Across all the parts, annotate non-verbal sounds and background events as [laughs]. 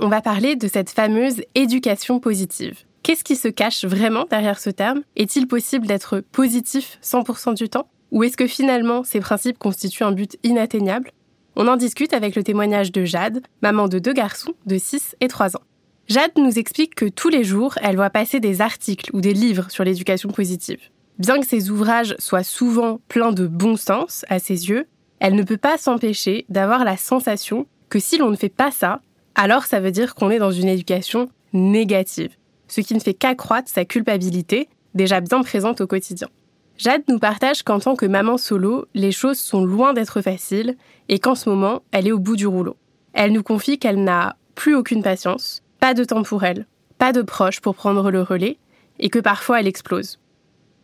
On va parler de cette fameuse éducation positive. Qu'est-ce qui se cache vraiment derrière ce terme? Est-il possible d'être positif 100% du temps? Ou est-ce que finalement ces principes constituent un but inatteignable? On en discute avec le témoignage de Jade, maman de deux garçons de 6 et 3 ans. Jade nous explique que tous les jours, elle voit passer des articles ou des livres sur l'éducation positive. Bien que ces ouvrages soient souvent pleins de bon sens à ses yeux, elle ne peut pas s'empêcher d'avoir la sensation que si l'on ne fait pas ça, alors ça veut dire qu'on est dans une éducation négative, ce qui ne fait qu'accroître sa culpabilité, déjà bien présente au quotidien. Jade nous partage qu'en tant que maman solo, les choses sont loin d'être faciles et qu'en ce moment, elle est au bout du rouleau. Elle nous confie qu'elle n'a plus aucune patience, pas de temps pour elle, pas de proches pour prendre le relais, et que parfois elle explose.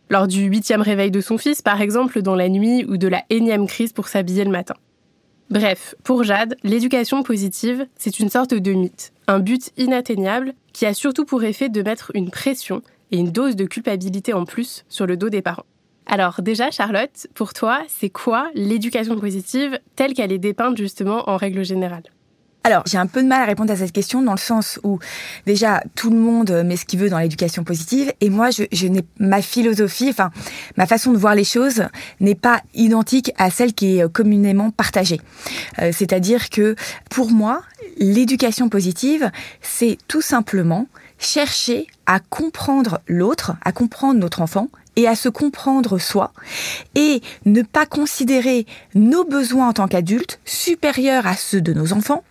Lors du huitième réveil de son fils, par exemple, dans la nuit, ou de la énième crise pour s'habiller le matin. Bref, pour Jade, l'éducation positive, c'est une sorte de mythe, un but inatteignable qui a surtout pour effet de mettre une pression et une dose de culpabilité en plus sur le dos des parents. Alors déjà, Charlotte, pour toi, c'est quoi l'éducation positive telle qu'elle est dépeinte justement en règle générale? Alors, j'ai un peu de mal à répondre à cette question dans le sens où déjà tout le monde met ce qu'il veut dans l'éducation positive et moi, je, n'ai ma philosophie, enfin ma façon de voir les choses n'est pas identique à celle qui est communément partagée. Euh, C'est-à-dire que pour moi, l'éducation positive, c'est tout simplement chercher à comprendre l'autre, à comprendre notre enfant et à se comprendre soi et ne pas considérer nos besoins en tant qu'adultes supérieurs à ceux de nos enfants,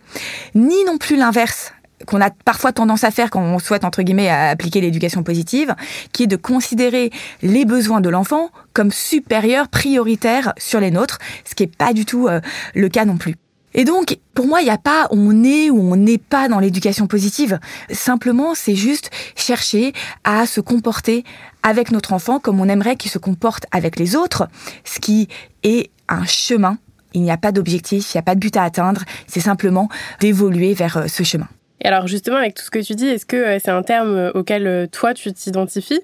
ni non plus l'inverse qu'on a parfois tendance à faire quand on souhaite entre guillemets appliquer l'éducation positive, qui est de considérer les besoins de l'enfant comme supérieurs, prioritaires sur les nôtres, ce qui n'est pas du tout euh, le cas non plus. Et donc, pour moi, il n'y a pas on est ou on n'est pas dans l'éducation positive. Simplement, c'est juste chercher à se comporter avec notre enfant comme on aimerait qu'il se comporte avec les autres, ce qui est un chemin. Il n'y a pas d'objectif, il n'y a pas de but à atteindre, c'est simplement d'évoluer vers euh, ce chemin. Et alors justement, avec tout ce que tu dis, est-ce que euh, c'est un terme auquel euh, toi tu t'identifies?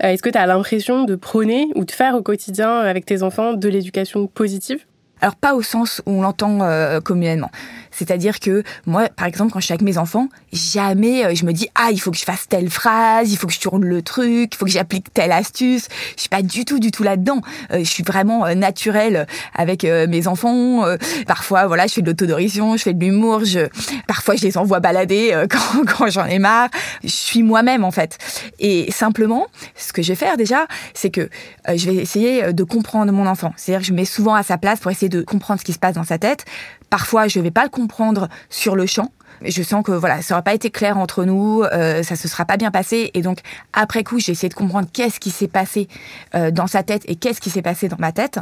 Est-ce que tu as l'impression de prôner ou de faire au quotidien avec tes enfants de l'éducation positive? Alors pas au sens où on l'entend euh, communément. C'est-à-dire que moi, par exemple, quand je suis avec mes enfants, jamais euh, je me dis ah il faut que je fasse telle phrase, il faut que je tourne le truc, il faut que j'applique telle astuce. Je suis pas du tout, du tout là-dedans. Euh, je suis vraiment euh, naturelle avec mes enfants. parfois, voilà, je fais de l'autodorision, je fais de l'humour. Je, parfois, je les envoie balader [laughs] quand, quand j'en ai marre. Je suis moi-même en fait. Et simplement, ce que je vais faire déjà, c'est que je vais essayer de comprendre mon enfant. C'est-à-dire que je me mets souvent à sa place pour essayer de comprendre ce qui se passe dans sa tête. Parfois, je vais pas le comprendre sur le champ. Je sens que voilà, ça n'aura pas été clair entre nous, euh, ça se sera pas bien passé, et donc après coup, j'ai essayé de comprendre qu'est-ce qui s'est passé euh, dans sa tête et qu'est-ce qui s'est passé dans ma tête,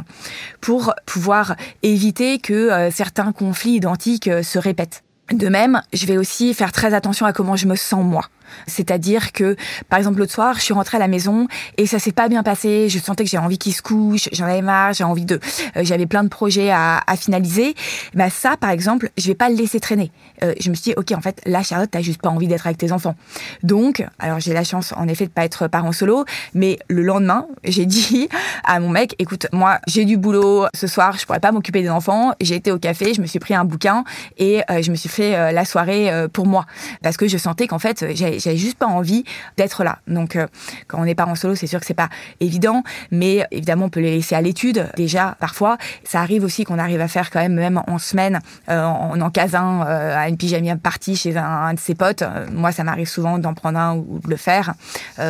pour pouvoir éviter que euh, certains conflits identiques euh, se répètent. De même, je vais aussi faire très attention à comment je me sens moi. C'est-à-dire que, par exemple, l'autre soir, je suis rentrée à la maison et ça s'est pas bien passé. Je sentais que j'avais envie qu'il se couche, j'en avais marre, j'avais envie de, euh, j'avais plein de projets à, à finaliser. Bah ça, par exemple, je vais pas le laisser traîner. Euh, je me suis dit, ok, en fait, là, Charlotte, t'as juste pas envie d'être avec tes enfants. Donc, alors j'ai la chance, en effet, de pas être parent solo, mais le lendemain, j'ai dit à mon mec, écoute, moi, j'ai du boulot ce soir, je pourrais pas m'occuper des enfants. J'ai été au café, je me suis pris un bouquin et euh, je me suis fait euh, la soirée euh, pour moi parce que je sentais qu'en fait, j'ai j'avais juste pas envie d'être là. Donc, euh, quand on est parent solo, c'est sûr que c'est pas évident, mais évidemment, on peut les laisser à l'étude. Déjà, parfois, ça arrive aussi qu'on arrive à faire quand même, même en semaine, euh, en, en casin, euh, à une pyjama partie chez un, un de ses potes. Moi, ça m'arrive souvent d'en prendre un ou de le faire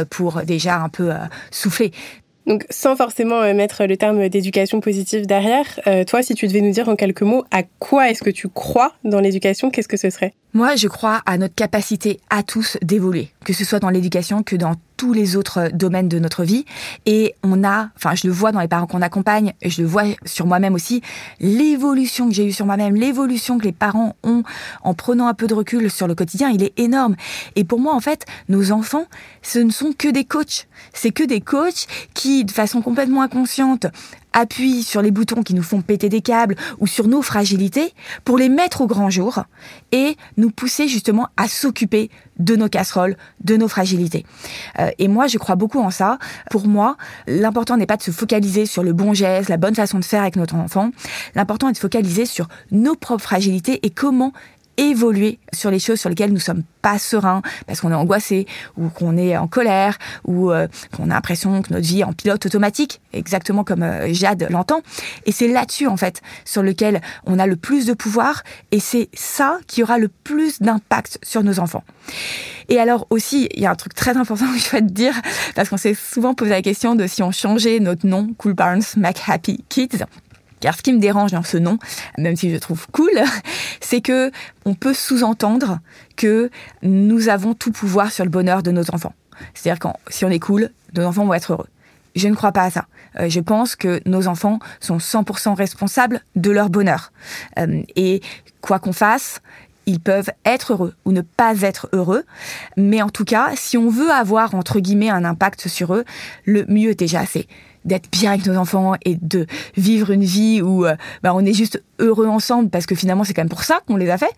pour déjà un peu souffler. Donc, sans forcément euh, mettre le terme d'éducation positive derrière, euh, toi, si tu devais nous dire en quelques mots à quoi est-ce que tu crois dans l'éducation, qu'est-ce que ce serait? Moi, je crois à notre capacité à tous d'évoluer, que ce soit dans l'éducation que dans tous les autres domaines de notre vie. Et on a, enfin, je le vois dans les parents qu'on accompagne, et je le vois sur moi-même aussi, l'évolution que j'ai eue sur moi-même, l'évolution que les parents ont en prenant un peu de recul sur le quotidien, il est énorme. Et pour moi, en fait, nos enfants, ce ne sont que des coachs. C'est que des coachs qui, de façon complètement inconsciente, appuient sur les boutons qui nous font péter des câbles ou sur nos fragilités pour les mettre au grand jour et nous pousser justement à s'occuper de nos casseroles, de nos fragilités. Euh, et moi, je crois beaucoup en ça. Pour moi, l'important n'est pas de se focaliser sur le bon geste, la bonne façon de faire avec notre enfant. L'important est de focaliser sur nos propres fragilités et comment évoluer sur les choses sur lesquelles nous sommes pas sereins parce qu'on est angoissé ou qu'on est en colère ou euh, qu'on a l'impression que notre vie est en pilote automatique, exactement comme euh, Jade l'entend. Et c'est là-dessus en fait sur lequel on a le plus de pouvoir et c'est ça qui aura le plus d'impact sur nos enfants. Et alors aussi, il y a un truc très important que je dois te dire parce qu'on s'est souvent posé la question de si on changeait notre nom Cool Parents Make Happy Kids car ce qui me dérange dans ce nom, même si je trouve cool, [laughs] c'est que on peut sous-entendre que nous avons tout pouvoir sur le bonheur de nos enfants. C'est-à-dire que si on est cool, nos enfants vont être heureux. Je ne crois pas à ça. Euh, je pense que nos enfants sont 100% responsables de leur bonheur. Euh, et quoi qu'on fasse, ils peuvent être heureux ou ne pas être heureux. Mais en tout cas, si on veut avoir, entre guillemets, un impact sur eux, le mieux est déjà assez d'être bien avec nos enfants et de vivre une vie où euh, bah, on est juste heureux ensemble parce que finalement c'est quand même pour ça qu'on les a fait.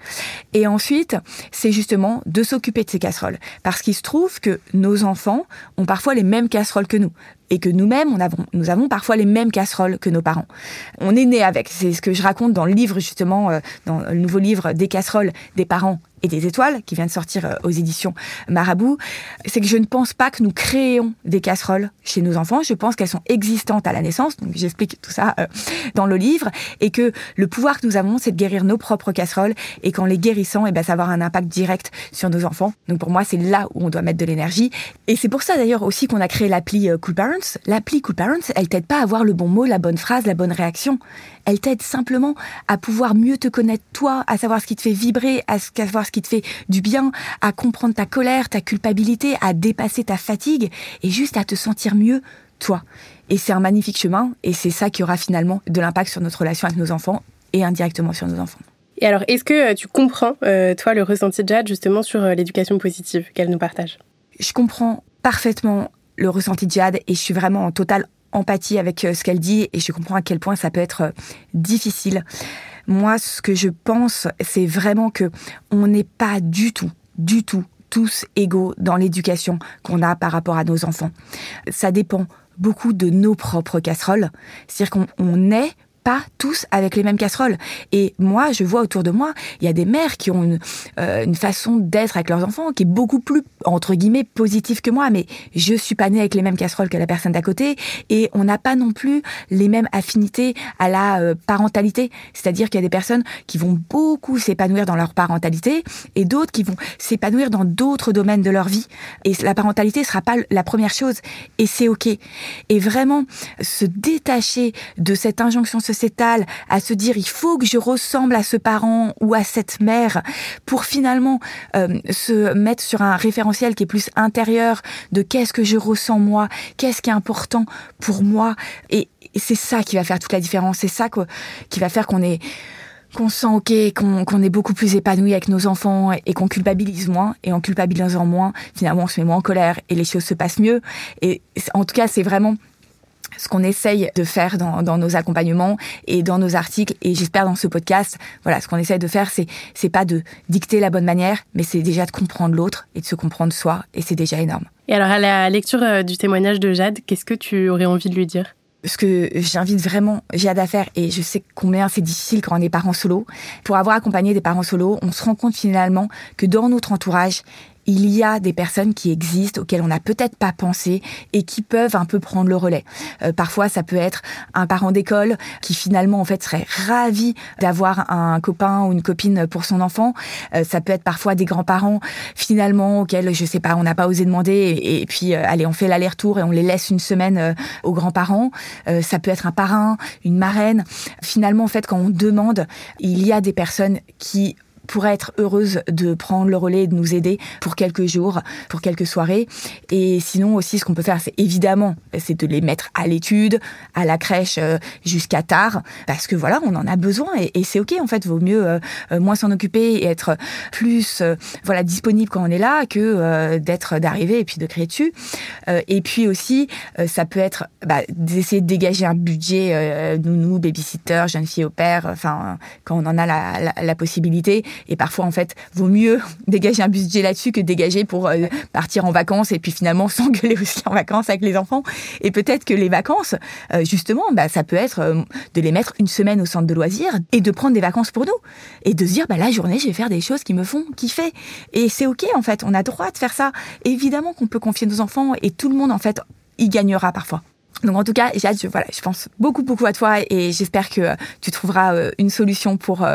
Et ensuite, c'est justement de s'occuper de ces casseroles parce qu'il se trouve que nos enfants ont parfois les mêmes casseroles que nous et que nous-mêmes, nous avons parfois les mêmes casseroles que nos parents. On est né avec. C'est ce que je raconte dans le livre, justement, euh, dans le nouveau livre des casseroles des parents et des étoiles, qui vient de sortir euh, aux éditions Marabout, c'est que je ne pense pas que nous créons des casseroles chez nos enfants. Je pense qu'elles sont existantes à la naissance. Donc j'explique tout ça euh, dans le livre. Et que le pouvoir que nous avons, c'est de guérir nos propres casseroles. Et qu'en les guérissant, et eh ben, ça va avoir un impact direct sur nos enfants. Donc pour moi, c'est là où on doit mettre de l'énergie. Et c'est pour ça d'ailleurs aussi qu'on a créé l'appli Cool Parents. L'appli Cool Parents, elle t'aide pas à avoir le bon mot, la bonne phrase, la bonne réaction. Elle t'aide simplement à pouvoir mieux te connaître toi, à savoir ce qui te fait vibrer, à savoir ce qui te fait du bien, à comprendre ta colère, ta culpabilité, à dépasser ta fatigue et juste à te sentir mieux toi. Et c'est un magnifique chemin et c'est ça qui aura finalement de l'impact sur notre relation avec nos enfants et indirectement sur nos enfants. Et alors, est-ce que euh, tu comprends, euh, toi, le ressenti de Jade justement sur euh, l'éducation positive qu'elle nous partage? Je comprends parfaitement le ressenti de Jade et je suis vraiment en totale empathie avec ce qu'elle dit et je comprends à quel point ça peut être difficile. Moi, ce que je pense, c'est vraiment que on n'est pas du tout, du tout tous égaux dans l'éducation qu'on a par rapport à nos enfants. Ça dépend beaucoup de nos propres casseroles. C'est-à-dire qu'on est pas tous avec les mêmes casseroles. Et moi, je vois autour de moi, il y a des mères qui ont une, euh, une façon d'être avec leurs enfants qui est beaucoup plus, entre guillemets, positive que moi. Mais je suis pas née avec les mêmes casseroles que la personne d'à côté. Et on n'a pas non plus les mêmes affinités à la euh, parentalité. C'est-à-dire qu'il y a des personnes qui vont beaucoup s'épanouir dans leur parentalité et d'autres qui vont s'épanouir dans d'autres domaines de leur vie. Et la parentalité sera pas la première chose. Et c'est OK. Et vraiment, se détacher de cette injonction s'étale à se dire il faut que je ressemble à ce parent ou à cette mère pour finalement euh, se mettre sur un référentiel qui est plus intérieur de qu'est-ce que je ressens moi, qu'est-ce qui est important pour moi et, c'est ça qui va faire toute la différence, c'est ça qui va faire qu'on est qu'on sent ok, qu'on est beaucoup plus épanoui avec nos enfants et qu'on culpabilise moins. Et en culpabilisant moins, finalement, on se met moins en colère et les choses se passent mieux. Et en tout cas, c'est vraiment ce qu'on essaye de faire dans, dans, nos accompagnements et dans nos articles et j'espère dans ce podcast voilà ce qu'on essaye de faire c'est c'est pas de dicter la bonne manière mais c'est déjà de comprendre l'autre et de se comprendre soi et c'est déjà énorme. Et alors à la lecture euh, du témoignage de Jade qu'est-ce que tu aurais envie de lui dire? Ce que j'invite vraiment Jade à faire, et je sais combien c'est difficile quand on est parent solo, pour avoir accompagné des parents solo, on se rend compte finalement que dans notre entourage, il y a des personnes qui existent auxquelles on n'a peut-être pas pensé et qui peuvent un peu prendre le relais. Euh, parfois, ça peut être un parent d'école qui finalement en fait serait ravi d'avoir un copain ou une copine pour son enfant. Euh, ça peut être parfois des grands-parents finalement auxquels je sais pas, on n'a pas osé demander et, puis euh, allez, on fait l'aller-retour et on les laisse une semaine aux grands-parents. ça peut être un parrain, une marraine. Finalement, en fait, quand on demande, il y a des personnes qui pourrait être heureuse de prendre le relais de nous aider pour quelques jours, pour quelques soirées. Et sinon aussi, ce qu'on peut faire, c'est évidemment, c'est de les mettre à l'étude, à la crèche euh, jusqu'à tard, parce que voilà, on en a besoin et, c'est ok en fait. Vaut mieux euh, euh, moins s'en occuper et être plus voilà disponible quand on est là que d'être d'arriver et puis de créer dessus. et puis aussi, ça peut être bah, d'essayer de dégager un budget nounou, babysitter, jeune fille au père, enfin quand on en a la, la possibilité et parfois, en fait, vaut mieux [laughs] dégager un budget là-dessus que dégager pour euh, partir en vacances et puis finalement [laughs] s'engueuler aussi en vacances avec les enfants. Et peut-être que les vacances, euh, justement, bah, ça peut être euh, de les mettre une semaine au centre de loisirs et de prendre des vacances pour nous. Et de se dire, bah, la journée, je vais faire des choses qui me font kiffer. Et c'est OK, en fait. On a droit de faire ça. Évidemment qu'on peut confier nos enfants et tout le monde, en fait, y gagnera parfois. Donc en tout cas, Jade, je, voilà, je pense beaucoup beaucoup à toi et j'espère que tu trouveras une solution pour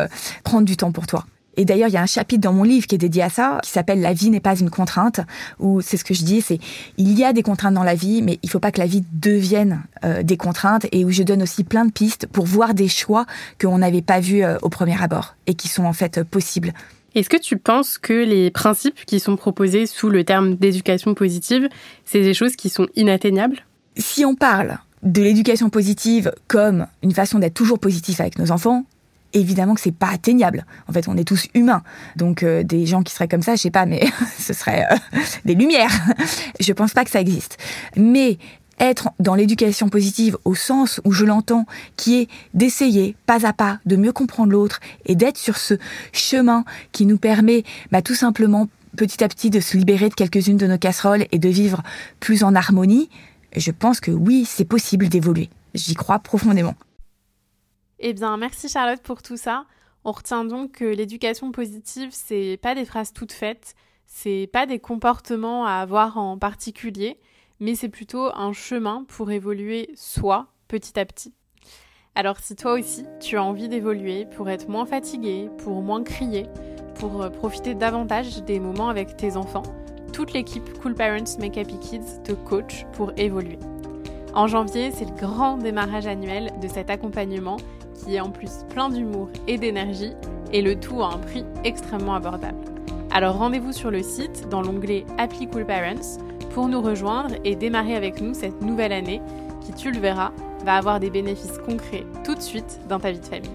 prendre du temps pour toi. Et d'ailleurs, il y a un chapitre dans mon livre qui est dédié à ça, qui s'appelle La vie n'est pas une contrainte, où c'est ce que je dis, c'est il y a des contraintes dans la vie, mais il faut pas que la vie devienne euh, des contraintes, et où je donne aussi plein de pistes pour voir des choix qu'on n'avait pas vus euh, au premier abord, et qui sont en fait euh, possibles. Est-ce que tu penses que les principes qui sont proposés sous le terme d'éducation positive, c'est des choses qui sont inatteignables? Si on parle de l'éducation positive comme une façon d'être toujours positif avec nos enfants, évidemment que c'est pas atteignable. En fait, on est tous humains. Donc euh, des gens qui seraient comme ça, je sais pas, mais [laughs] ce serait euh, des lumières. [laughs] je pense pas que ça existe. Mais être dans l'éducation positive au sens où je l'entends, qui est d'essayer pas à pas de mieux comprendre l'autre et d'être sur ce chemin qui nous permet bah, tout simplement petit à petit de se libérer de quelques-unes de nos casseroles et de vivre plus en harmonie, je pense que oui, c'est possible d'évoluer. J'y crois profondément. Eh bien, merci Charlotte pour tout ça. On retient donc que l'éducation positive, c'est pas des phrases toutes faites, c'est pas des comportements à avoir en particulier, mais c'est plutôt un chemin pour évoluer soi petit à petit. Alors si toi aussi tu as envie d'évoluer pour être moins fatigué, pour moins crier, pour euh, profiter davantage des moments avec tes enfants, toute l'équipe Cool Parents Make Happy Kids te coach pour évoluer. En janvier, c'est le grand démarrage annuel de cet accompagnement qui est en plus plein d'humour et d'énergie, et le tout à un prix extrêmement abordable. Alors rendez-vous sur le site dans l'onglet Apply Cool Parents pour nous rejoindre et démarrer avec nous cette nouvelle année qui, tu le verras, va avoir des bénéfices concrets tout de suite dans ta vie de famille.